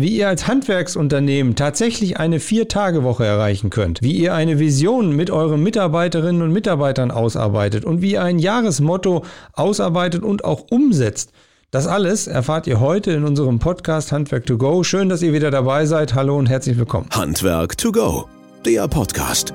wie ihr als Handwerksunternehmen tatsächlich eine Vier-Tage-Woche erreichen könnt, wie ihr eine Vision mit euren Mitarbeiterinnen und Mitarbeitern ausarbeitet und wie ihr ein Jahresmotto ausarbeitet und auch umsetzt. Das alles erfahrt ihr heute in unserem Podcast Handwerk to go. Schön, dass ihr wieder dabei seid. Hallo und herzlich willkommen. Handwerk to go, der Podcast.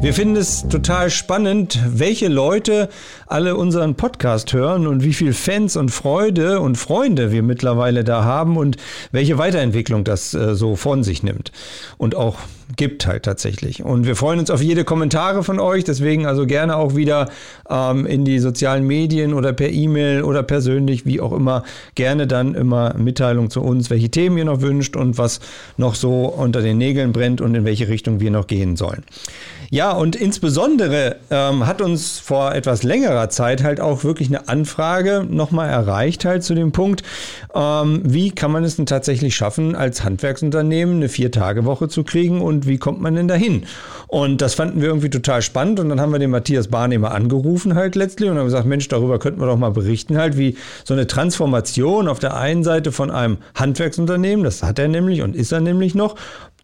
Wir finden es total spannend, welche Leute alle unseren Podcast hören und wie viel Fans und Freude und Freunde wir mittlerweile da haben und welche Weiterentwicklung das äh, so von sich nimmt und auch gibt halt tatsächlich. Und wir freuen uns auf jede Kommentare von euch, deswegen also gerne auch wieder ähm, in die sozialen Medien oder per E-Mail oder persönlich, wie auch immer, gerne dann immer Mitteilung zu uns, welche Themen ihr noch wünscht und was noch so unter den Nägeln brennt und in welche Richtung wir noch gehen sollen. Ja, und insbesondere ähm, hat uns vor etwas längerer Zeit halt auch wirklich eine Anfrage nochmal erreicht, halt zu dem Punkt, ähm, wie kann man es denn tatsächlich schaffen, als Handwerksunternehmen eine Vier-Tage-Woche zu kriegen und wie kommt man denn dahin? Und das fanden wir irgendwie total spannend und dann haben wir den Matthias Barnehmer angerufen halt letztlich und haben gesagt, Mensch, darüber könnten wir doch mal berichten halt, wie so eine Transformation auf der einen Seite von einem Handwerksunternehmen, das hat er nämlich und ist er nämlich noch,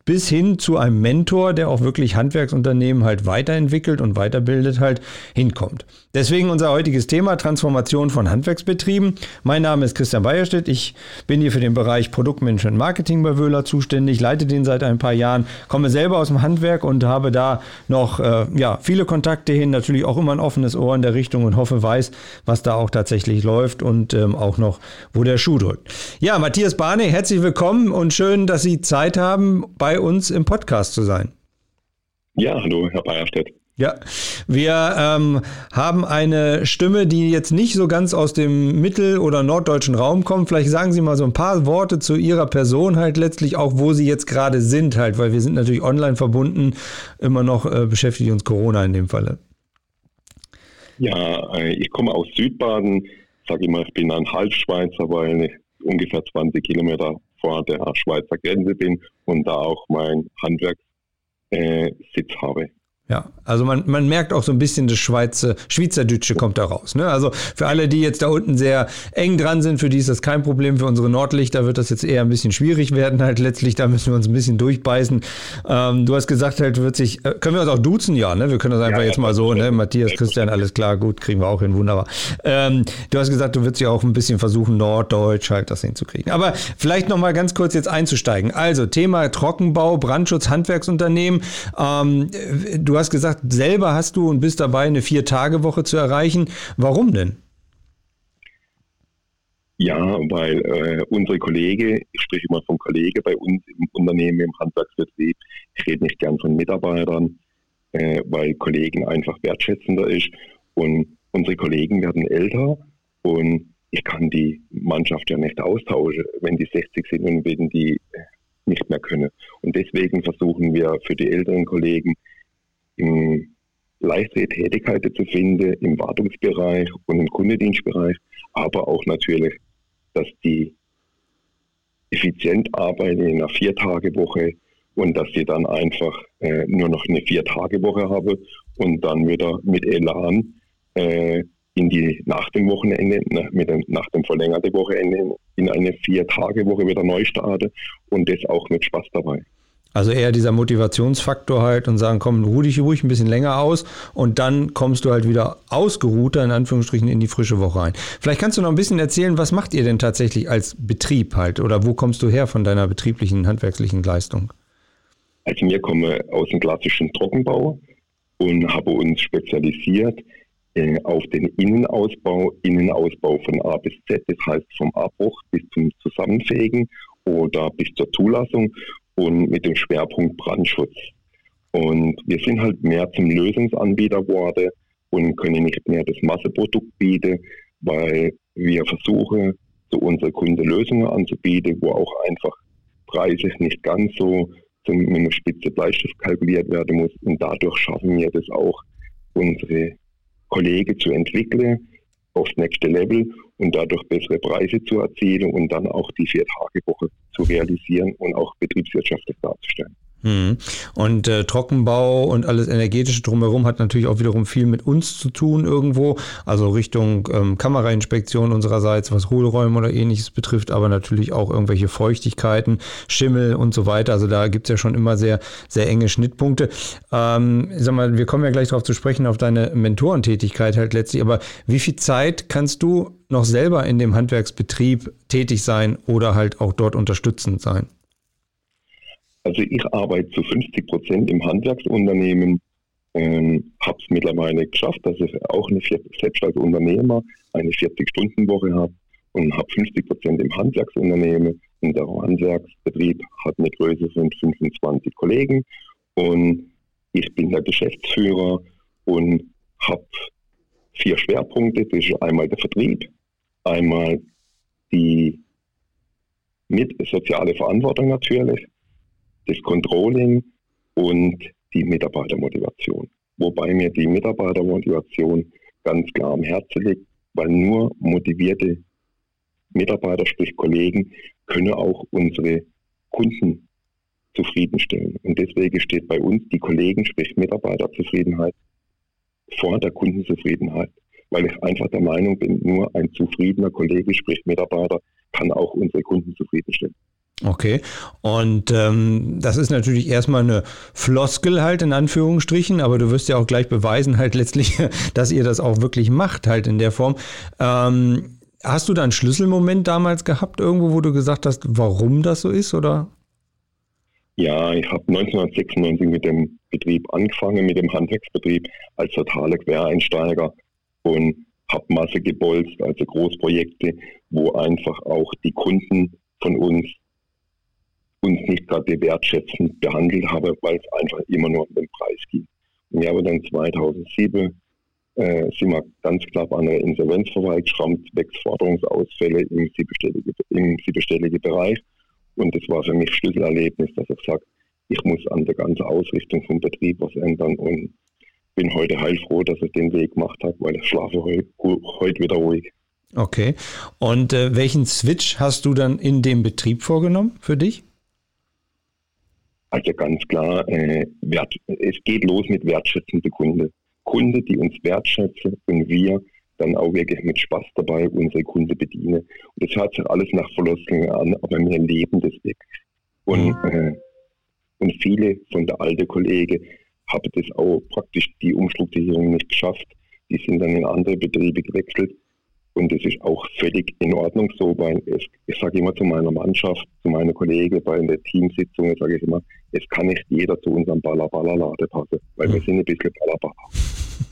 bis hin zu einem Mentor, der auch wirklich Handwerksunternehmen halt weiterentwickelt und weiterbildet, halt hinkommt. Deswegen unser heutiges Thema Transformation von Handwerksbetrieben. Mein Name ist Christian Beierstedt. Ich bin hier für den Bereich Produktmanagement Marketing bei Wöhler zuständig, leite den seit ein paar Jahren, komme selber aus dem Handwerk und habe da noch äh, ja, viele Kontakte hin, natürlich auch immer ein offenes Ohr in der Richtung und hoffe, weiß, was da auch tatsächlich läuft und ähm, auch noch, wo der Schuh drückt. Ja, Matthias Barney, herzlich willkommen und schön, dass Sie Zeit haben bei bei uns im Podcast zu sein. Ja, hallo, Herr Bayerstedt. Ja, wir ähm, haben eine Stimme, die jetzt nicht so ganz aus dem mittel- oder norddeutschen Raum kommt. Vielleicht sagen Sie mal so ein paar Worte zu Ihrer Person halt letztlich auch, wo Sie jetzt gerade sind halt, weil wir sind natürlich online verbunden. Immer noch äh, beschäftigt uns Corona in dem Falle. Ja, äh, ich komme aus Südbaden. Sag ich mal, ich bin ein Halbschweizer, weil ich ungefähr 20 Kilometer vor der Schweizer Grenze bin und da auch mein Handwerkssitz äh, habe. Ja, also man, man merkt auch so ein bisschen das Schweizer, Schweizerdeutsche kommt da raus. Ne? Also für alle, die jetzt da unten sehr eng dran sind, für die ist das kein Problem. Für unsere Nordlichter wird das jetzt eher ein bisschen schwierig werden. Halt letztlich, da müssen wir uns ein bisschen durchbeißen. Ähm, du hast gesagt, halt wird sich, äh, können wir uns auch duzen? Ja, ne? Wir können das einfach ja, jetzt mal so, ne? Matthias, Christian, alles klar, gut, kriegen wir auch hin, wunderbar. Ähm, du hast gesagt, du wirst ja auch ein bisschen versuchen, Norddeutsch halt das hinzukriegen. Aber vielleicht noch mal ganz kurz jetzt einzusteigen. Also Thema Trockenbau, Brandschutz, Handwerksunternehmen. Ähm, du Du hast gesagt, selber hast du und bist dabei, eine Vier-Tage-Woche zu erreichen. Warum denn? Ja, weil äh, unsere Kollege, ich spreche immer vom Kollege bei uns im Unternehmen, im Handwerksbetrieb, ich rede nicht gern von Mitarbeitern, äh, weil Kollegen einfach wertschätzender ist. Und unsere Kollegen werden älter und ich kann die Mannschaft ja nicht austauschen, wenn die 60 sind und wenn die äh, nicht mehr können. Und deswegen versuchen wir für die älteren Kollegen im leichtere Tätigkeiten zu finden im Wartungsbereich und im Kundendienstbereich, aber auch natürlich, dass die effizient arbeiten in einer Vier-Tage-Woche und dass sie dann einfach äh, nur noch eine Vier-Tage-Woche haben und dann wieder mit Elan äh, in die nach dem Wochenende, mit dem, nach dem verlängerten Wochenende in eine Vier-Tage-Woche wieder neu starten und das auch mit Spaß dabei. Also eher dieser Motivationsfaktor halt und sagen, komm, ruh dich ruhig ein bisschen länger aus und dann kommst du halt wieder ausgeruhter in Anführungsstrichen in die frische Woche rein. Vielleicht kannst du noch ein bisschen erzählen, was macht ihr denn tatsächlich als Betrieb halt oder wo kommst du her von deiner betrieblichen, handwerklichen Leistung? Also wir kommen aus dem klassischen Trockenbau und haben uns spezialisiert äh, auf den Innenausbau, Innenausbau von A bis Z, das heißt vom Abbruch bis zum Zusammenfegen oder bis zur Zulassung und mit dem Schwerpunkt Brandschutz. Und wir sind halt mehr zum Lösungsanbieter geworden und können nicht mehr das Masseprodukt bieten, weil wir versuchen, zu unseren Kunden Lösungen anzubieten, wo auch einfach preislich nicht ganz so zum, mit einem spitze Bleistift kalkuliert werden muss. Und dadurch schaffen wir das auch, unsere Kollegen zu entwickeln, aufs nächste Level und dadurch bessere Preise zu erzielen und dann auch die Vier-Tage-Woche zu realisieren und auch betriebswirtschaftlich darzustellen. Mhm. Und äh, Trockenbau und alles energetische drumherum hat natürlich auch wiederum viel mit uns zu tun irgendwo, also Richtung ähm, Kamerainspektion unsererseits, was Hohlräume oder ähnliches betrifft, aber natürlich auch irgendwelche Feuchtigkeiten, Schimmel und so weiter. Also da gibt es ja schon immer sehr, sehr enge Schnittpunkte. Ähm, sag mal, wir kommen ja gleich darauf zu sprechen, auf deine Mentorentätigkeit halt letztlich, aber wie viel Zeit kannst du noch selber in dem Handwerksbetrieb tätig sein oder halt auch dort unterstützend sein? Also ich arbeite zu 50 Prozent im Handwerksunternehmen, ähm, habe es mittlerweile geschafft, dass ich auch eine, selbst als Unternehmer eine 40-Stunden-Woche habe und habe 50 Prozent im Handwerksunternehmen. Und der Handwerksbetrieb hat eine Größe von 25 Kollegen und ich bin der Geschäftsführer und habe vier Schwerpunkte. Das ist einmal der Vertrieb, einmal die mit soziale Verantwortung natürlich, das Controlling und die Mitarbeitermotivation. Wobei mir die Mitarbeitermotivation ganz klar am Herzen liegt, weil nur motivierte Mitarbeiter, sprich Kollegen, können auch unsere Kunden zufriedenstellen. Und deswegen steht bei uns die Kollegen, sprich Mitarbeiterzufriedenheit, vor der Kundenzufriedenheit. Weil ich einfach der Meinung bin, nur ein zufriedener Kollege, sprich Mitarbeiter, kann auch unsere Kunden zufriedenstellen. Okay, und ähm, das ist natürlich erstmal eine Floskel halt in Anführungsstrichen, aber du wirst ja auch gleich beweisen halt letztlich, dass ihr das auch wirklich macht halt in der Form. Ähm, hast du da einen Schlüsselmoment damals gehabt irgendwo, wo du gesagt hast, warum das so ist oder? Ja, ich habe 1996 mit dem Betrieb angefangen, mit dem Handwerksbetrieb als totaler Quereinsteiger und habe Masse gebolzt, also Großprojekte, wo einfach auch die Kunden von uns uns nicht gerade wertschätzend behandelt haben, weil es einfach immer nur um den Preis ging. Und ich habe dann 2007 äh, sind wir ganz knapp an der Insolvenz vorbeigeschrammt, sechs Forderungsausfälle im siebenstelligen, im Bereich. Und das war für mich Schlüsselerlebnis, dass ich sage, ich muss an der ganzen Ausrichtung vom Betrieb was ändern und bin heute heilfroh, dass ich den Weg gemacht habe, weil ich schlafe heute, heute wieder ruhig. Okay. Und äh, welchen Switch hast du dann in dem Betrieb vorgenommen für dich? Also ganz klar, äh, wert, es geht los mit wertschätzenden Kunden. Kunde, die uns wertschätzen und wir dann auch wirklich mit Spaß dabei unsere Kunden bedienen. Und das hört sich alles nach Verlostung an, aber wir leben das wirklich. Und, mhm. äh, und viele von der alten Kollegen haben das auch praktisch die Umstrukturierung nicht geschafft. Die sind dann in andere Betriebe gewechselt und das ist auch völlig in Ordnung so, weil es, ich sage immer zu meiner Mannschaft, zu meinen Kollegen bei der Teamsitzung, sage ich immer, es kann nicht jeder zu unserem Ballerballerlade passen, weil wir sind ein bisschen Ballerballer.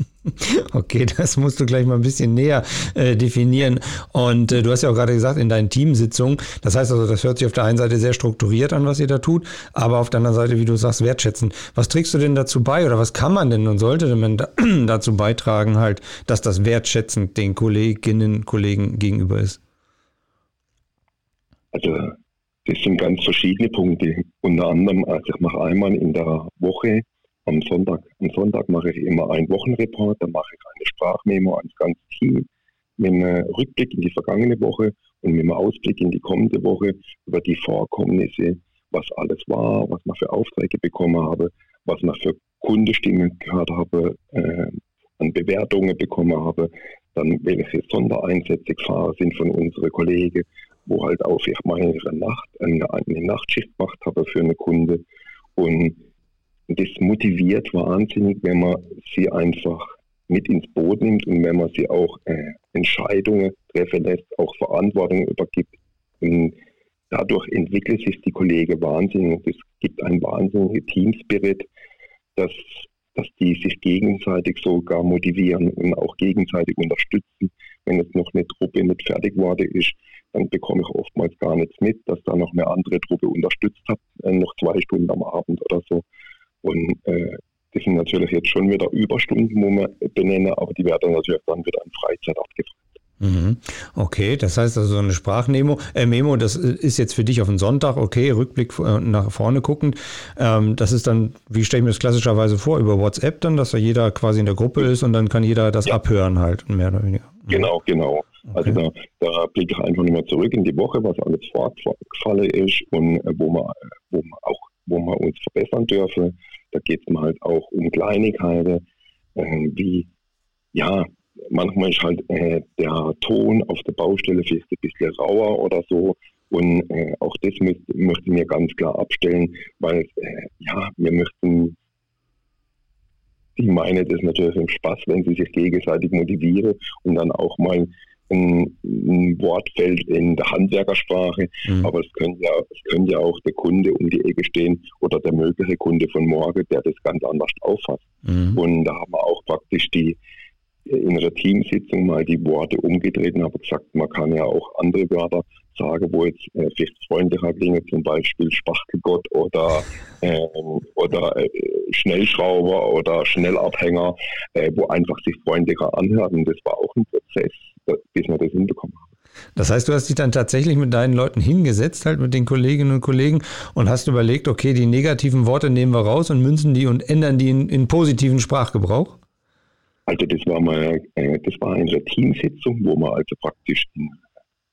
Okay, das musst du gleich mal ein bisschen näher äh, definieren. Und äh, du hast ja auch gerade gesagt, in deinen Teamsitzungen, das heißt also, das hört sich auf der einen Seite sehr strukturiert an, was ihr da tut, aber auf der anderen Seite, wie du sagst, wertschätzen. Was trägst du denn dazu bei oder was kann man denn und sollte man da, dazu beitragen, halt, dass das wertschätzend den Kolleginnen, Kollegen gegenüber ist? Also, das sind ganz verschiedene Punkte. Unter anderem, also ich mache einmal in der Woche am Sonntag. Am Sonntag mache ich immer einen Wochenreport, dann mache ich eine Sprachmemo ans ganze Team mit einem Rückblick in die vergangene Woche und mit einem Ausblick in die kommende Woche über die Vorkommnisse, was alles war, was man für Aufträge bekommen habe, was man für Kundestimmen gehört habe, äh, an Bewertungen bekommen habe, dann welche Sondereinsätze gefahren sind von unseren Kollegen, wo halt auch ich mal eine Nacht, eine, eine Nachtschicht gemacht habe für eine Kunde und das motiviert wahnsinnig, wenn man sie einfach mit ins Boot nimmt und wenn man sie auch äh, Entscheidungen treffen lässt, auch Verantwortung übergibt. Und dadurch entwickelt sich die Kollegen wahnsinnig und es gibt einen wahnsinnigen Teamspirit, dass, dass die sich gegenseitig sogar motivieren und auch gegenseitig unterstützen. Wenn jetzt noch eine Truppe nicht fertig geworden ist, dann bekomme ich oftmals gar nichts mit, dass da noch eine andere Truppe unterstützt hat, äh, noch zwei Stunden am Abend oder so. Und äh, das sind natürlich jetzt schon wieder Überstunden, wo wir benennen, aber die werden natürlich dann wieder in Freizeit abgefragt. Mhm. Okay, das heißt also so eine Sprachmemo, äh, Memo, das ist jetzt für dich auf den Sonntag, okay, Rückblick äh, nach vorne guckend. Ähm, das ist dann, wie stelle ich mir das klassischerweise vor, über WhatsApp dann, dass da jeder quasi in der Gruppe ist und dann kann jeder das ja. abhören halt, mehr oder weniger. Mhm. Genau, genau. Also okay. Also da, da blicke ich einfach nochmal zurück in die Woche, was alles vorgefallen ist und äh, wo man, wo man auch wo wir uns verbessern dürfen. Da geht es mal halt auch um Kleinigkeiten, äh, wie, ja, manchmal ist halt äh, der Ton auf der Baustelle vielleicht ein bisschen rauer oder so. Und äh, auch das möchten wir ganz klar abstellen, weil äh, ja, wir möchten, die meinen das natürlich im Spaß, wenn sie sich gegenseitig motivieren und dann auch mal ein, ein Wortfeld in der Handwerkersprache, mhm. aber es könnte, ja, es könnte ja auch der Kunde um die Ecke stehen oder der mögliche Kunde von morgen, der das ganz anders auffasst. Mhm. Und da haben wir auch praktisch die, in einer Teamsitzung mal die Worte umgedreht und habe gesagt, man kann ja auch andere Wörter sagen, wo jetzt äh, vielleicht freundlicher klingen, zum Beispiel Spachtelgott oder, äh, oder äh, Schnellschrauber oder Schnellabhänger, äh, wo einfach sich freundlicher anhört. Und das war auch ein Prozess, bis wir das hinbekommen haben. Das heißt, du hast dich dann tatsächlich mit deinen Leuten hingesetzt, halt mit den Kolleginnen und Kollegen und hast überlegt, okay, die negativen Worte nehmen wir raus und münzen die und ändern die in, in positiven Sprachgebrauch? Also das war mal, äh, das war eine Teamsitzung, wo man also praktisch in,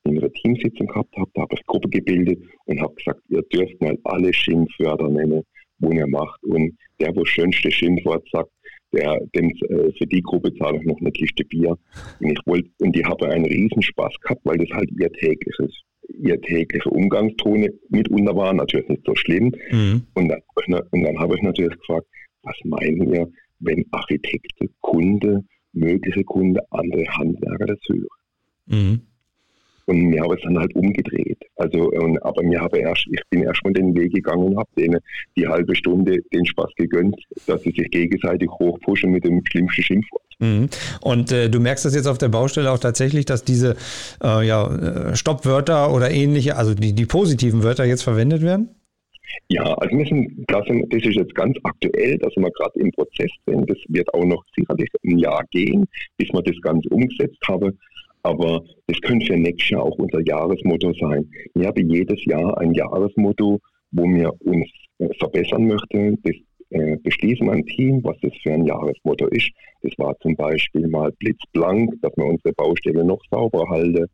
in einer Teamsitzung gehabt hat. Da habe ich Gruppe gebildet und habe gesagt, ihr dürft mal alle Schimpfwörter nennen, wo ihr macht. Und der, wo schönste Schimpfwort sagt, der, dem, äh, für die Gruppe zahle ich noch eine Kiste Bier. Und ich wollte, und die habe einen riesen Spaß gehabt, weil das halt ihr tägliches, ihr tägliche Umgangstone mitunter war, natürlich nicht so schlimm. Mhm. Und dann, und dann habe ich natürlich gefragt, was meinen ihr, wenn Architekte, Kunde, mögliche Kunde, andere Handwerker das hören. Mhm. Und mir habe es dann halt umgedreht. Also, und, aber mir habe erst, ich bin erst mal den Weg gegangen und habe denen die halbe Stunde den Spaß gegönnt, dass sie sich gegenseitig hochpushen mit dem schlimmsten Schimpfwort. Mhm. Und äh, du merkst das jetzt auf der Baustelle auch tatsächlich, dass diese äh, ja, äh, Stoppwörter oder ähnliche, also die, die positiven Wörter jetzt verwendet werden? Ja, also wir sind, das, das ist jetzt ganz aktuell, dass wir gerade im Prozess sind. Das wird auch noch sicherlich ein Jahr gehen, bis wir das Ganze umgesetzt haben. Aber das könnte für nächstes Jahr auch unser Jahresmotto sein. Wir haben jedes Jahr ein Jahresmotto, wo wir uns äh, verbessern möchten. Das äh, beschließen wir ein Team, was das für ein Jahresmotto ist. Das war zum Beispiel mal blitzblank, dass wir unsere Baustelle noch sauber halten.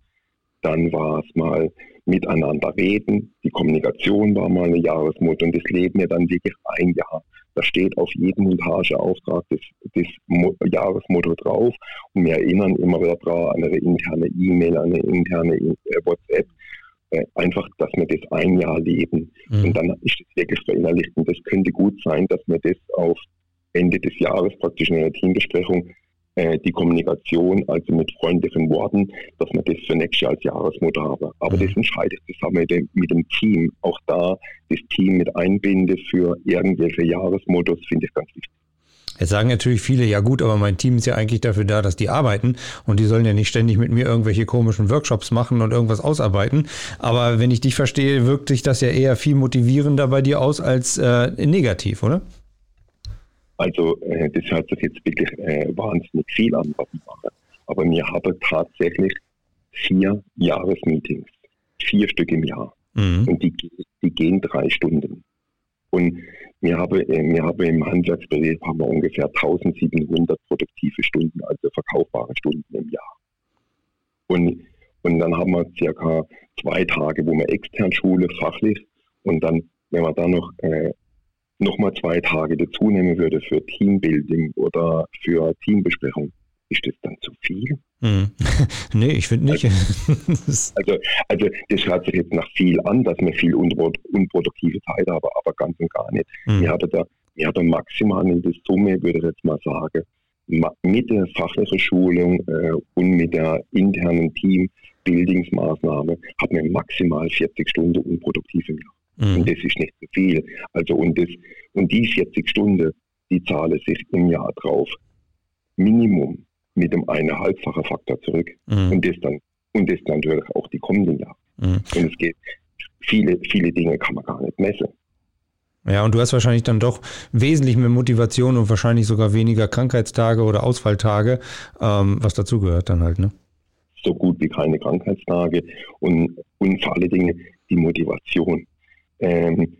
Dann war es mal miteinander reden. Die Kommunikation war mal eine Jahresmotto und das leben wir dann wirklich ein Jahr. Da steht auf jedem Montageauftrag das, das Jahresmotto drauf und wir erinnern immer wieder daran an eine interne E-Mail, an eine interne äh, WhatsApp. Äh, einfach, dass wir das ein Jahr leben. Mhm. Und dann ist das wirklich verinnerlicht. Und das könnte gut sein, dass wir das auf Ende des Jahres praktisch in einer Teambesprechung äh, die Kommunikation, also mit freundlichen Worten, dass man das für nächstes Jahr als Jahresmotto habe. Aber mhm. das entscheidet zusammen mit dem, mit dem Team. Auch da das Team mit einbinde für irgendwelche Jahresmottos, finde ich ganz wichtig. Jetzt sagen natürlich viele, ja gut, aber mein Team ist ja eigentlich dafür da, dass die arbeiten und die sollen ja nicht ständig mit mir irgendwelche komischen Workshops machen und irgendwas ausarbeiten. Aber wenn ich dich verstehe, wirkt sich das ja eher viel motivierender bei dir aus als äh, negativ, oder? Also äh, das hört sich jetzt wirklich äh, wahnsinnig viel an, was ich mache. Aber wir haben tatsächlich vier Jahresmeetings, vier Stück im Jahr. Mhm. Und die, die gehen drei Stunden. Und wir haben, äh, wir haben im Handwerksbereich haben wir ungefähr 1700 produktive Stunden, also verkaufbare Stunden im Jahr. Und, und dann haben wir circa zwei Tage, wo wir extern schule, fachlich. Und dann, wenn wir dann noch äh, nochmal zwei Tage dazu nehmen würde für Teambuilding oder für Teambesprechung, ist das dann zu viel? Hm. nee, ich finde nicht. Also, also, also, das hört sich jetzt nach viel an, dass man viel unproduktive Zeit habe, aber ganz und gar nicht. Hm. Wir haben da, wir haben maximal in der Summe, würde ich jetzt mal sagen, mit der fachlichen Schulung äh, und mit der internen Teambuildingsmaßnahme hat man maximal 40 Stunden unproduktiv im Jahr. Mhm. Und das ist nicht zu viel. Also und, das, und die 40 Stunden, die zahlen sich im Jahr drauf Minimum mit dem eineinhalbfachen Faktor zurück. Mhm. Und das dann und das dann natürlich auch die kommenden Jahre. Mhm. Und es geht, viele, viele Dinge kann man gar nicht messen. Ja, und du hast wahrscheinlich dann doch wesentlich mehr Motivation und wahrscheinlich sogar weniger Krankheitstage oder Ausfalltage, ähm, was dazugehört dann halt, ne? So gut wie keine Krankheitstage und, und vor allen Dingen die Motivation ähm,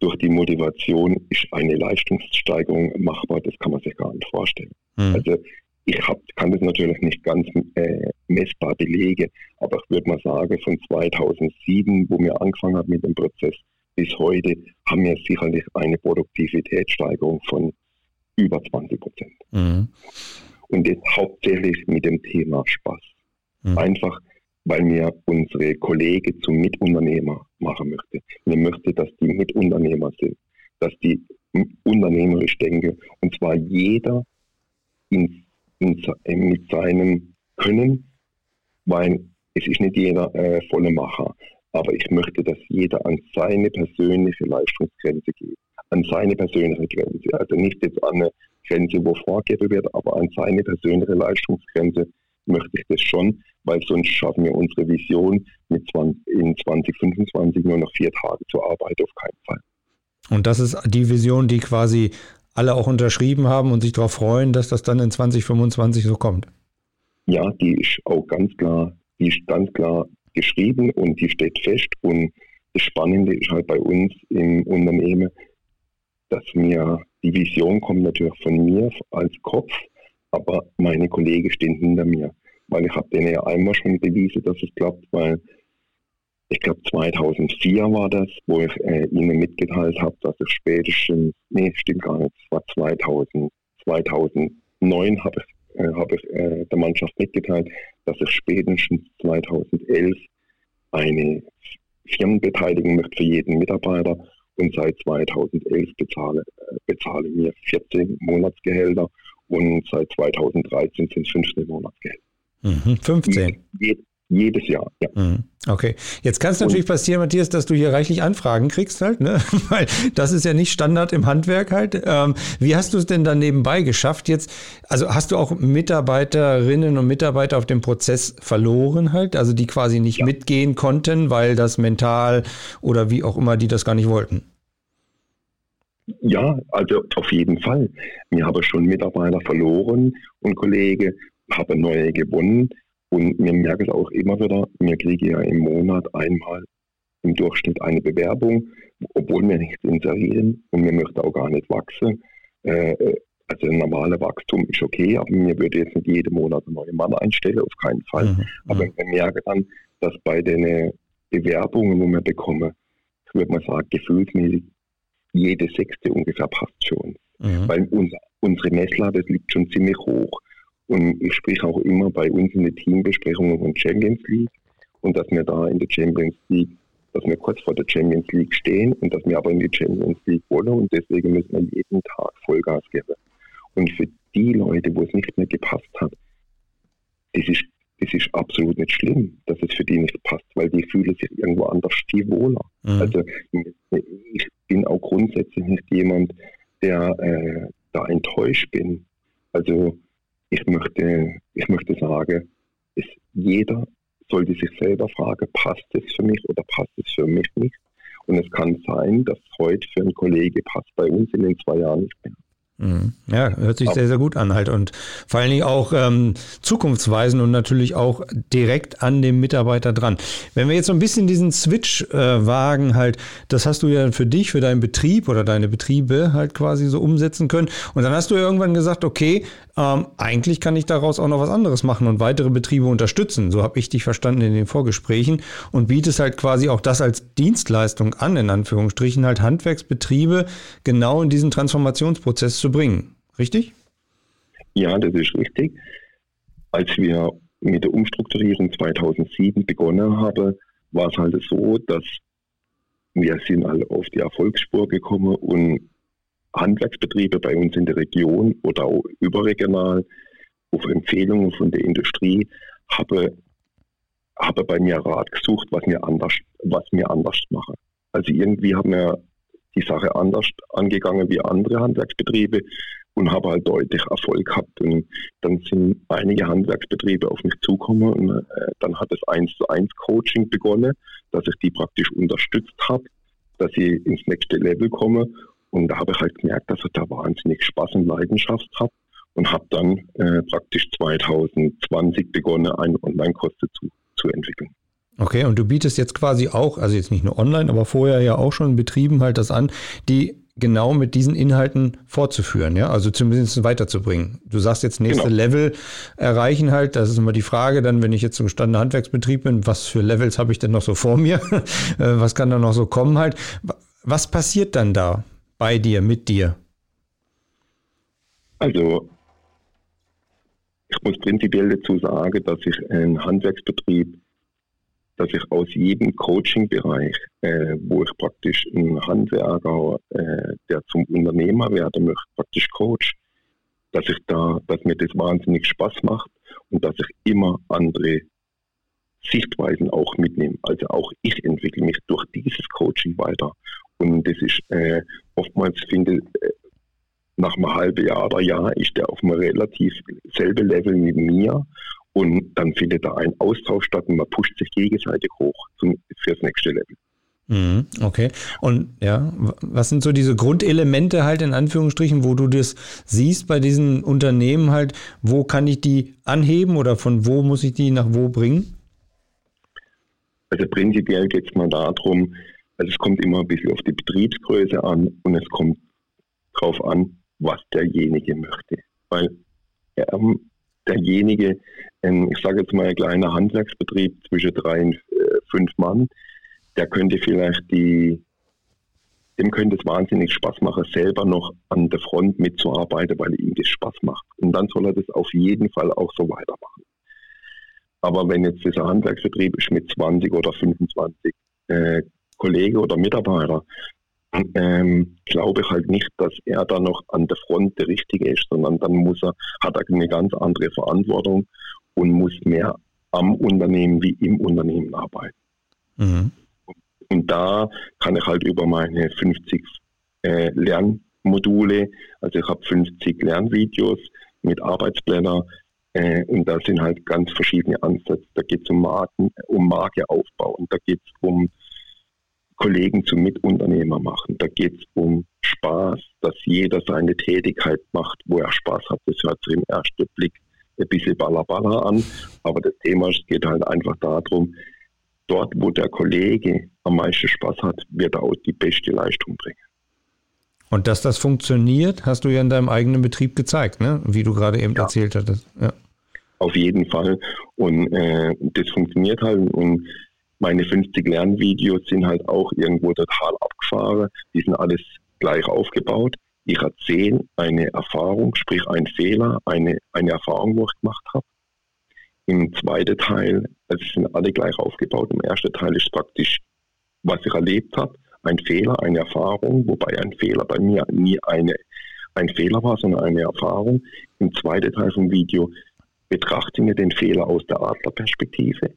durch die Motivation ist eine Leistungssteigerung machbar, das kann man sich gar nicht vorstellen. Mhm. Also ich hab, kann das natürlich nicht ganz äh, messbar belegen, aber ich würde mal sagen, von 2007, wo wir angefangen haben mit dem Prozess, bis heute haben wir sicherlich eine Produktivitätssteigerung von über 20 Prozent. Mhm. Und das hauptsächlich mit dem Thema Spaß. Mhm. Einfach, weil wir unsere Kollegen zum Mitunternehmer machen möchten. Wir möchten, dass die Mitunternehmer sind, dass die unternehmerisch denken. Und zwar jeder in, in, mit seinem Können, weil es ist nicht jeder äh, volle Macher. Aber ich möchte, dass jeder an seine persönliche Leistungsgrenze geht. An seine persönliche Grenze. Also nicht jetzt an eine Grenze, wo vorgegeben wird, aber an seine persönliche Leistungsgrenze möchte ich das schon, weil sonst schaffen wir unsere Vision mit 20, in 2025 nur noch vier Tage zur Arbeit auf keinen Fall. Und das ist die Vision, die quasi alle auch unterschrieben haben und sich darauf freuen, dass das dann in 2025 so kommt. Ja, die ist auch ganz klar, die ist ganz klar geschrieben und die steht fest. Und das Spannende ist halt bei uns im Unternehmen, dass mir die Vision kommt natürlich von mir als Kopf, aber meine Kollegen stehen hinter mir. Weil ich habe denen ja einmal schon bewiesen, dass es klappt, weil ich glaube 2004 war das, wo ich äh, ihnen mitgeteilt habe, dass ich spätestens, nee, stimmt gar nicht, es war 2000, 2009 habe ich, äh, hab ich äh, der Mannschaft mitgeteilt, dass ich spätestens 2011 eine Firmenbeteiligung möchte für jeden Mitarbeiter und seit 2011 bezahle, äh, bezahle mir 14 Monatsgehälter und seit 2013 sind es 15 Monatsgehälter. Mhm, 15? Je, jedes Jahr, ja. Mhm. Okay. Jetzt kann es natürlich und, passieren, Matthias, dass du hier reichlich Anfragen kriegst halt, ne? Weil das ist ja nicht Standard im Handwerk halt. Ähm, wie hast du es denn dann nebenbei geschafft jetzt? Also hast du auch Mitarbeiterinnen und Mitarbeiter auf dem Prozess verloren halt, also die quasi nicht ja. mitgehen konnten, weil das mental oder wie auch immer die das gar nicht wollten? Ja, also auf jeden Fall. Wir haben schon Mitarbeiter verloren und Kollegen haben neue gewonnen. Und wir merken es auch immer wieder, wir kriegen ja im Monat einmal im Durchschnitt eine Bewerbung, obwohl wir nichts inserieren und wir möchten auch gar nicht wachsen. Äh, also ein normales Wachstum ist okay, aber wir würden jetzt nicht jeden Monat einen neuen Mann einstellen, auf keinen Fall. Mhm. Aber wir merken dann, dass bei den Bewerbungen, die wir bekommen, ich würde mal sagen, gefühlsmäßig jede sechste ungefähr passt schon. Mhm. Weil unser, unsere Messlatte liegt schon ziemlich hoch. Und ich spreche auch immer bei uns in den Teambesprechungen von Champions League und dass wir da in der Champions League, dass wir kurz vor der Champions League stehen und dass wir aber in die Champions League wollen und deswegen müssen wir jeden Tag Vollgas geben. Und für die Leute, wo es nicht mehr gepasst hat, das ist, das ist absolut nicht schlimm, dass es für die nicht passt, weil die fühlen sich irgendwo anders viel wohler. Mhm. Also ich bin auch grundsätzlich nicht jemand, der äh, da enttäuscht bin. Also ich möchte, ich möchte sagen, es, jeder sollte sich selber fragen, passt es für mich oder passt es für mich nicht? Und es kann sein, dass heute für einen Kollege passt, bei uns in den zwei Jahren nicht mehr. Mhm. Ja, hört sich sehr, sehr gut an halt und vor allen Dingen auch ähm, zukunftsweisend und natürlich auch direkt an dem Mitarbeiter dran. Wenn wir jetzt so ein bisschen diesen Switch äh, wagen halt, das hast du ja für dich, für deinen Betrieb oder deine Betriebe halt quasi so umsetzen können und dann hast du ja irgendwann gesagt, okay, ähm, eigentlich kann ich daraus auch noch was anderes machen und weitere Betriebe unterstützen. So habe ich dich verstanden in den Vorgesprächen und bietest halt quasi auch das als Dienstleistung an, in Anführungsstrichen, halt Handwerksbetriebe genau in diesen Transformationsprozess zu bringen. Richtig? Ja, das ist richtig. Als wir mit der Umstrukturierung 2007 begonnen haben, war es halt so, dass wir sind alle auf die Erfolgsspur gekommen und Handwerksbetriebe bei uns in der Region oder auch überregional auf Empfehlungen von der Industrie habe, habe bei mir Rat gesucht, was mir anders, was mir anders mache. Also irgendwie haben wir die Sache anders angegangen wie andere Handwerksbetriebe und habe halt deutlich Erfolg gehabt. Und dann sind einige Handwerksbetriebe auf mich zugekommen und äh, dann hat das 1 zu 1 Coaching begonnen, dass ich die praktisch unterstützt habe, dass sie ins nächste Level kommen und da habe ich halt gemerkt, dass ich da wahnsinnig Spaß und Leidenschaft habe und habe dann äh, praktisch 2020 begonnen, einen Online-Kurs dazu zu entwickeln. Okay, und du bietest jetzt quasi auch, also jetzt nicht nur online, aber vorher ja auch schon Betrieben halt das an, die genau mit diesen Inhalten fortzuführen, ja, also zumindest weiterzubringen. Du sagst jetzt nächste genau. Level erreichen halt, das ist immer die Frage, dann, wenn ich jetzt zum gestandener Handwerksbetrieb bin, was für Levels habe ich denn noch so vor mir? Äh, was kann da noch so kommen halt? Was passiert dann da bei dir, mit dir? Also ich muss prinzipiell dazu sagen, dass ich ein Handwerksbetrieb, dass ich aus jedem Coaching-Bereich, äh, wo ich praktisch einen Handwerker, äh, der zum Unternehmer werden möchte, praktisch coach, dass ich da, dass mir das wahnsinnig Spaß macht und dass ich immer andere Sichtweisen auch mitnehme. Also auch ich entwickle mich durch dieses Coaching weiter. Und das ist äh, oftmals finde äh, nach einem halben Jahr oder Jahr ist der auf einem relativ selben Level wie mir und dann findet da ein Austausch statt und man pusht sich gegenseitig hoch zum, fürs nächste Level. Mhm, okay. Und ja, was sind so diese Grundelemente halt in Anführungsstrichen, wo du das siehst bei diesen Unternehmen halt, wo kann ich die anheben oder von wo muss ich die nach wo bringen? Also prinzipiell geht es mal darum, also es kommt immer ein bisschen auf die Betriebsgröße an und es kommt darauf an, was derjenige möchte. Weil ähm, derjenige, ich sage jetzt mal ein kleiner Handwerksbetrieb zwischen drei und äh, fünf Mann, der könnte vielleicht die, dem könnte es wahnsinnig Spaß machen, selber noch an der Front mitzuarbeiten, weil ihm das Spaß macht. Und dann soll er das auf jeden Fall auch so weitermachen. Aber wenn jetzt dieser Handwerksbetrieb ist mit 20 oder 25 äh, Kollegen oder Mitarbeiter, ähm, glaube ich halt nicht, dass er da noch an der Front der Richtige ist, sondern dann muss er, hat er eine ganz andere Verantwortung und muss mehr am Unternehmen wie im Unternehmen arbeiten. Mhm. Und da kann ich halt über meine 50 äh, Lernmodule, also ich habe 50 Lernvideos mit Arbeitsblättern äh, und da sind halt ganz verschiedene Ansätze. Da geht es um Marken, um Markeaufbau und da geht es um Kollegen zum Mitunternehmer machen. Da geht es um Spaß, dass jeder seine Tätigkeit macht, wo er Spaß hat. Das hört sich im ersten Blick ein bisschen ballerballer an, aber das Thema geht halt einfach darum, dort, wo der Kollege am meisten Spaß hat, wird er auch die beste Leistung bringen. Und dass das funktioniert, hast du ja in deinem eigenen Betrieb gezeigt, ne? wie du gerade eben ja. erzählt hattest. Ja. Auf jeden Fall. Und äh, das funktioniert halt. Und meine 50 Lernvideos sind halt auch irgendwo total abgefahren. Die sind alles gleich aufgebaut. Ich erzähle eine Erfahrung, sprich ein Fehler, eine, eine Erfahrung, wo ich gemacht habe. Im zweiten Teil, also sind alle gleich aufgebaut. Im ersten Teil ist praktisch, was ich erlebt habe, ein Fehler, eine Erfahrung, wobei ein Fehler bei mir nie eine, ein Fehler war, sondern eine Erfahrung. Im zweiten Teil vom Video betrachte ich den Fehler aus der Adlerperspektive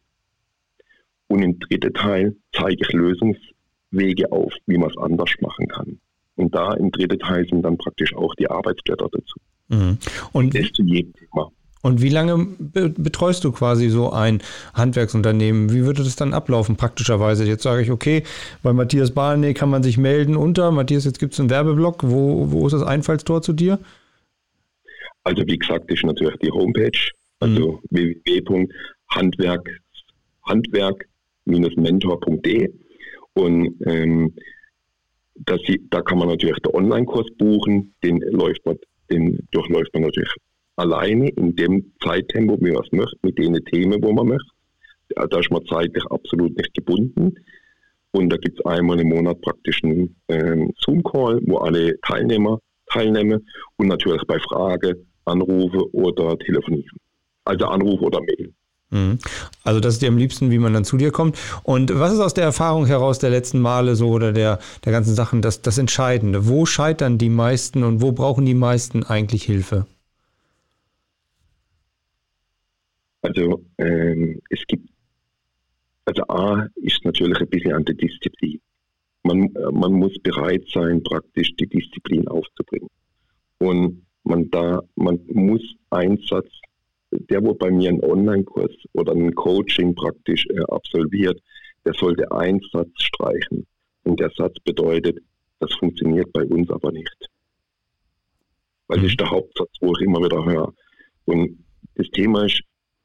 und im dritten Teil zeige ich Lösungswege auf, wie man es anders machen kann. Und da im dritten Teil sind dann praktisch auch die Arbeitsblätter dazu. Mhm. Und das zu jedem Thema. Und wie lange betreust du quasi so ein Handwerksunternehmen? Wie würde das dann ablaufen praktischerweise? Jetzt sage ich, okay, bei Matthias Barney kann man sich melden unter. Matthias, jetzt gibt es einen Werbeblock. Wo, wo ist das Einfallstor zu dir? Also wie gesagt, ist natürlich die Homepage, also mhm. www.handwerk Handwerk mentor.de und ähm, das, da kann man natürlich den Online-Kurs buchen, den läuft man, den durchläuft man natürlich alleine in dem Zeittempo, wie man es möchte, mit den Themen, wo man möchte. Da ist man zeitlich absolut nicht gebunden. Und da gibt es einmal im Monat praktisch einen ähm, Zoom-Call, wo alle Teilnehmer teilnehmen und natürlich bei Frage Anrufe oder telefonieren. Also Anruf oder Mail. Mhm. Also das ist dir am liebsten, wie man dann zu dir kommt. Und was ist aus der Erfahrung heraus der letzten Male so oder der, der ganzen Sachen das, das Entscheidende? Wo scheitern die meisten und wo brauchen die meisten eigentlich Hilfe? Also ähm, es gibt, also A ist natürlich ein bisschen an der Disziplin. Man, man muss bereit sein, praktisch die Disziplin aufzubringen. Und man da, man muss Einsatz der, wo bei mir einen Online-Kurs oder ein Coaching praktisch äh, absolviert, der sollte einen Satz streichen. Und der Satz bedeutet, das funktioniert bei uns aber nicht. Weil das ist der Hauptsatz, wo ich immer wieder höre. Und das Thema ist,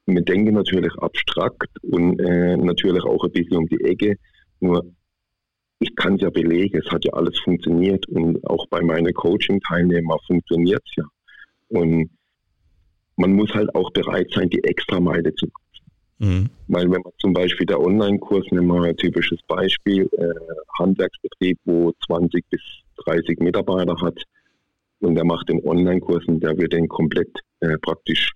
wir denken natürlich abstrakt und äh, natürlich auch ein bisschen um die Ecke. Nur ich kann es ja belegen, es hat ja alles funktioniert und auch bei meinen Coaching-Teilnehmern funktioniert es ja. Und man muss halt auch bereit sein, die Extrameile zu, Mhm. Weil wenn man zum Beispiel der Online-Kurs, nehmen wir ein typisches Beispiel, äh, Handwerksbetrieb, wo 20 bis 30 Mitarbeiter hat und der macht den Online-Kurs und der wird den komplett äh, praktisch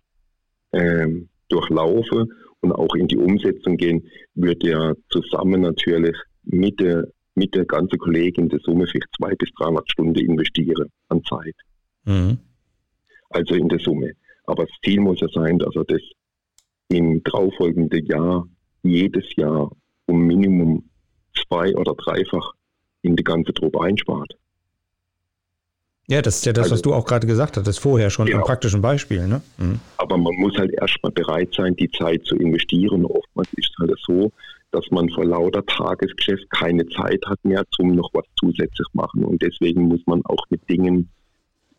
äh, durchlaufen und auch in die Umsetzung gehen, wird er zusammen natürlich mit der, mit der ganzen Kollegin der Summe vielleicht zwei bis 300 Stunden investieren an Zeit. Mhm. Also in der Summe. Aber das Ziel muss ja sein, dass er das im darauffolgenden Jahr jedes Jahr um Minimum zwei- oder dreifach in die ganze Truppe einspart. Ja, das ist ja das, also, was du auch gerade gesagt hattest, vorher schon genau. an praktischen Beispielen. Ne? Mhm. Aber man muss halt erstmal bereit sein, die Zeit zu investieren. Oftmals ist es halt so, dass man vor lauter Tagesgeschäft keine Zeit hat mehr, zum noch was zusätzlich machen. Und deswegen muss man auch mit Dingen,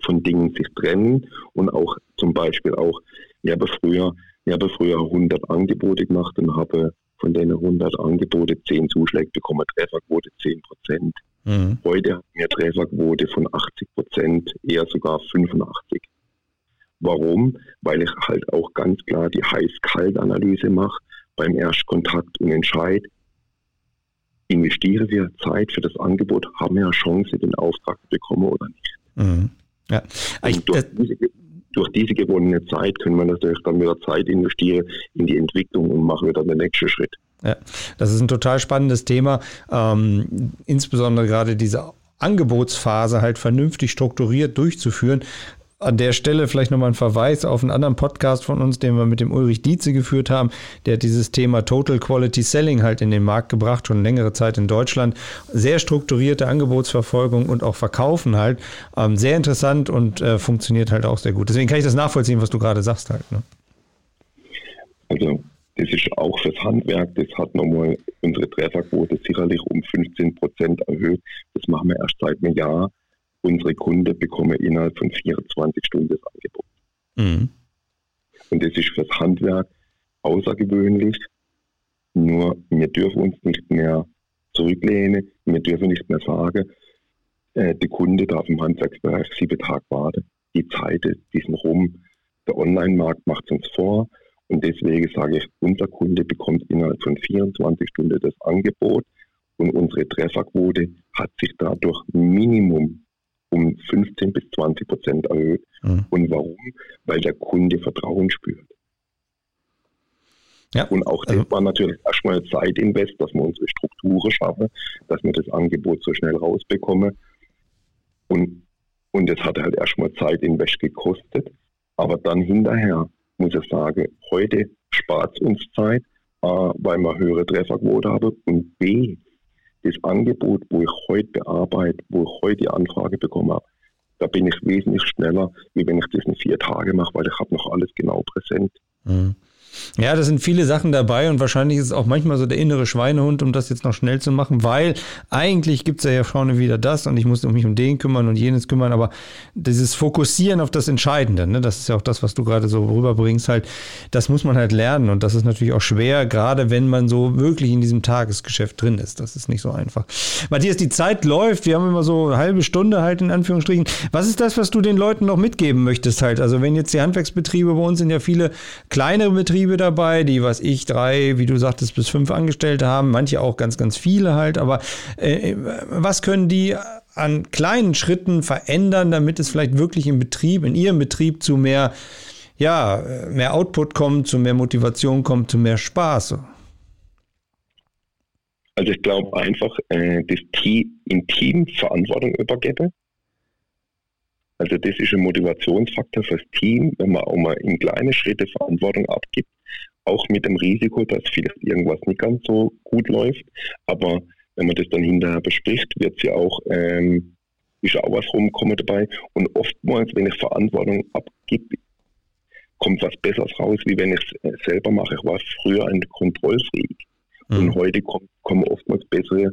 von Dingen sich trennen und auch zum Beispiel auch, ich habe früher, ich habe früher 100 Angebote gemacht und habe von den 100 Angebote 10 Zuschläge bekommen, Trefferquote 10 Prozent. Mhm. Heute haben wir Trefferquote von 80 Prozent, eher sogar 85. Warum? Weil ich halt auch ganz klar die Heiß-Kalt-Analyse mache beim Erstkontakt und entscheide, investieren wir Zeit für das Angebot, haben wir eine Chance, den Auftrag zu bekommen oder nicht. Mhm. Ja. Ich, durch, diese, durch, diese, gewonnene Zeit können wir natürlich dann wieder Zeit investieren in die Entwicklung und machen wieder den nächsten Schritt. Ja, das ist ein total spannendes Thema. Ähm, insbesondere gerade diese Angebotsphase halt vernünftig strukturiert durchzuführen. An der Stelle vielleicht nochmal ein Verweis auf einen anderen Podcast von uns, den wir mit dem Ulrich Dietze geführt haben. Der hat dieses Thema Total Quality Selling halt in den Markt gebracht, schon längere Zeit in Deutschland. Sehr strukturierte Angebotsverfolgung und auch Verkaufen halt. Ähm, sehr interessant und äh, funktioniert halt auch sehr gut. Deswegen kann ich das nachvollziehen, was du gerade sagst halt. Ne? Also das ist auch fürs Handwerk, das hat nochmal unsere Trefferquote sicherlich um 15 Prozent erhöht. Das machen wir erst seit einem Jahr. Unsere Kunden bekommen innerhalb von 24 Stunden das Angebot. Mhm. Und das ist fürs Handwerk außergewöhnlich. Nur wir dürfen uns nicht mehr zurücklehnen, wir dürfen nicht mehr sagen, äh, der Kunde darf im Handwerksbereich sieben Tage warten. Die Zeit, die sind rum. Der Online-Markt macht es uns vor. Und deswegen sage ich, unser Kunde bekommt innerhalb von 24 Stunden das Angebot und unsere Trefferquote hat sich dadurch Minimum um 15 bis 20 Prozent erhöht. Mhm. Und warum? Weil der Kunde Vertrauen spürt. Ja, und auch das also, war natürlich erstmal Zeitinvest, dass wir unsere Strukturen schaffen, dass wir das Angebot so schnell rausbekommen. Und, und das hat halt erstmal Zeitinvest gekostet. Aber dann hinterher muss ich sagen, heute spart es uns Zeit, A, weil wir höhere Trefferquote haben und B, das Angebot, wo ich heute bearbeite, wo ich heute die Anfrage bekommen habe, da bin ich wesentlich schneller, wie wenn ich das in vier Tage mache, weil ich habe noch alles genau präsent. Mhm. Ja, da sind viele Sachen dabei und wahrscheinlich ist es auch manchmal so der innere Schweinehund, um das jetzt noch schnell zu machen, weil eigentlich gibt es ja ja vorne wieder das und ich muss mich um den kümmern und jenes kümmern, aber dieses Fokussieren auf das Entscheidende, ne, das ist ja auch das, was du gerade so rüberbringst, halt, das muss man halt lernen und das ist natürlich auch schwer, gerade wenn man so wirklich in diesem Tagesgeschäft drin ist. Das ist nicht so einfach. Matthias, die Zeit läuft, wir haben immer so eine halbe Stunde halt in Anführungsstrichen. Was ist das, was du den Leuten noch mitgeben möchtest halt? Also wenn jetzt die Handwerksbetriebe, bei uns sind ja viele kleinere Betriebe dabei, die, was ich, drei, wie du sagtest, bis fünf Angestellte haben, manche auch ganz, ganz viele halt. Aber äh, was können die an kleinen Schritten verändern, damit es vielleicht wirklich im Betrieb, in ihrem Betrieb zu mehr, ja, mehr Output kommt, zu mehr Motivation kommt, zu mehr Spaß? Also ich glaube einfach, äh, das Team, im Team Verantwortung übergeben also das ist ein Motivationsfaktor fürs Team, wenn man auch mal in kleine Schritte Verantwortung abgibt, auch mit dem Risiko, dass vielleicht irgendwas nicht ganz so gut läuft. Aber wenn man das dann hinterher bespricht, wird es ja auch, ähm, ist auch was rumkommen dabei. Und oftmals, wenn ich Verantwortung abgebe, kommt was Besseres raus, wie wenn ich es äh, selber mache. Ich war früher ein Kontrollfreak. Mhm. Und heute kommen oftmals bessere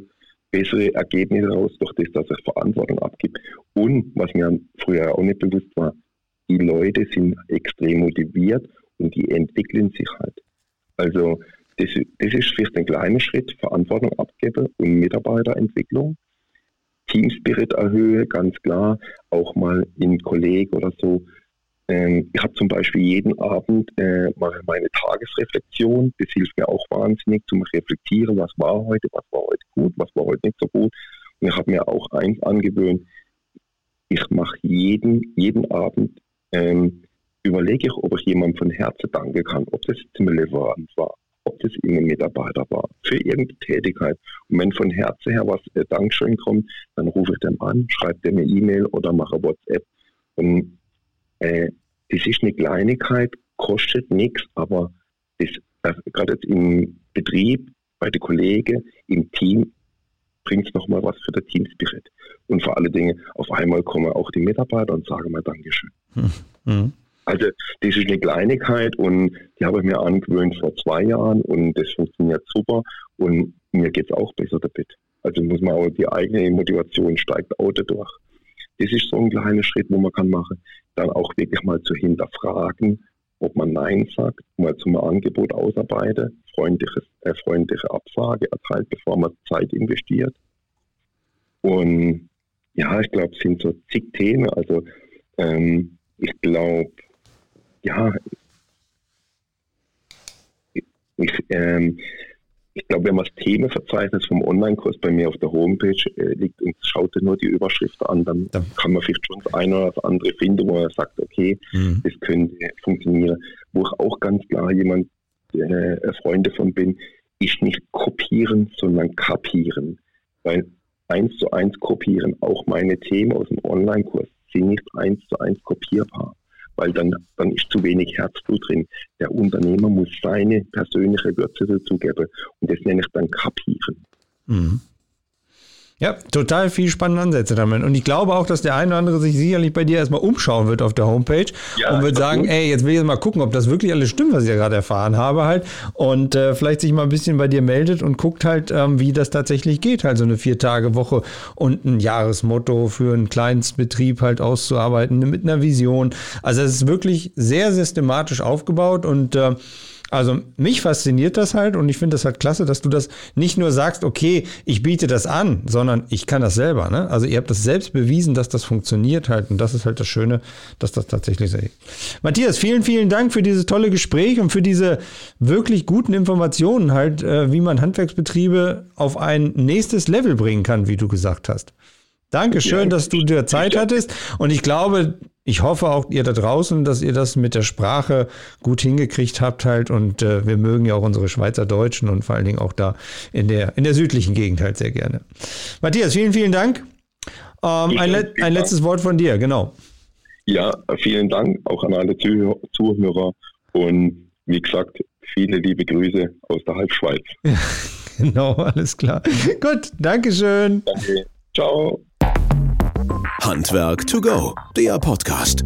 bessere Ergebnisse raus, durch das, dass ich Verantwortung abgibt. Und was mir früher auch nicht bewusst war, die Leute sind extrem motiviert und die entwickeln sich halt. Also das, das ist vielleicht ein kleiner Schritt, Verantwortung abgeben und Mitarbeiterentwicklung. Teamspirit erhöhe, ganz klar, auch mal in Kollegen oder so ich habe zum Beispiel jeden Abend äh, meine Tagesreflexion. Das hilft mir auch wahnsinnig zum Reflektieren, was war heute, was war heute gut, was war heute nicht so gut. Und ich habe mir auch eins angewöhnt, ich mache jeden, jeden Abend, ähm, überlege ich, ob ich jemandem von Herzen danken kann, ob das zum Lieferant war, ob das irgendein Mitarbeiter war, für irgendeine Tätigkeit. Und wenn von Herzen her was äh, Dankeschön kommt, dann rufe ich dem an, schreibe dem eine E-Mail oder mache WhatsApp. Und äh, das ist eine Kleinigkeit, kostet nichts, aber das, also gerade im Betrieb, bei den Kollegen, im Team, bringt es nochmal was für den Teamspirit. Und vor allen Dingen, auf einmal kommen auch die Mitarbeiter und sagen mal Dankeschön. Mhm. Also das ist eine Kleinigkeit und die habe ich mir angewöhnt vor zwei Jahren und das funktioniert super und mir geht es auch besser damit. Also muss man auch die eigene Motivation steigt auch dadurch. Das ist so ein kleiner Schritt, wo man kann machen. Dann auch wirklich mal zu hinterfragen, ob man Nein sagt, mal zum Angebot ausarbeitet, freundliche, äh, freundliche Absage erteilt, bevor man Zeit investiert. Und ja, ich glaube, es sind so zig Themen. Also ähm, ich glaube, ja, ich, ähm, ich glaube, wenn man das Themenverzeichnis vom Online-Kurs bei mir auf der Homepage äh, liegt und schaut nur die Überschrift an, dann ja. kann man vielleicht schon das eine oder das andere finden, wo er sagt, okay, mhm. das könnte funktionieren. Wo ich auch ganz klar jemand, äh, Freund davon bin, ist nicht kopieren, sondern kapieren. Weil eins zu eins kopieren, auch meine Themen aus dem Online-Kurs sind nicht eins zu eins kopierbar weil dann, dann ist zu wenig Herzblut drin. Der Unternehmer muss seine persönliche Würze dazugeben und das nenne ich dann kapieren. Mhm. Ja, total viel spannende Ansätze damit. Und ich glaube auch, dass der eine oder andere sich sicherlich bei dir erstmal umschauen wird auf der Homepage ja, und wird sagen, gut. ey, jetzt will ich mal gucken, ob das wirklich alles stimmt, was ich ja gerade erfahren habe halt. Und äh, vielleicht sich mal ein bisschen bei dir meldet und guckt halt, ähm, wie das tatsächlich geht. Also eine Vier-Tage-Woche und ein Jahresmotto für einen Kleinstbetrieb halt auszuarbeiten mit einer Vision. Also es ist wirklich sehr systematisch aufgebaut und äh, also mich fasziniert das halt und ich finde das halt klasse, dass du das nicht nur sagst, okay, ich biete das an, sondern ich kann das selber. Ne? Also ihr habt das selbst bewiesen, dass das funktioniert halt und das ist halt das Schöne, dass das tatsächlich so ist. Matthias, vielen, vielen Dank für dieses tolle Gespräch und für diese wirklich guten Informationen halt, äh, wie man Handwerksbetriebe auf ein nächstes Level bringen kann, wie du gesagt hast. Dankeschön, ja, dass du dir Zeit hattest. Und ich glaube, ich hoffe auch ihr da draußen, dass ihr das mit der Sprache gut hingekriegt habt halt. Und äh, wir mögen ja auch unsere Schweizer Deutschen und vor allen Dingen auch da in der, in der südlichen Gegend halt sehr gerne. Matthias, vielen, vielen Dank. Ähm, ein, le ein letztes Wort von dir, genau. Ja, vielen Dank auch an alle Zuh Zuhörer und wie gesagt, viele liebe Grüße aus der Halbschweiz. Ja, genau, alles klar. Gut, Dankeschön. Danke. Ciao. Handwerk to go, der Podcast.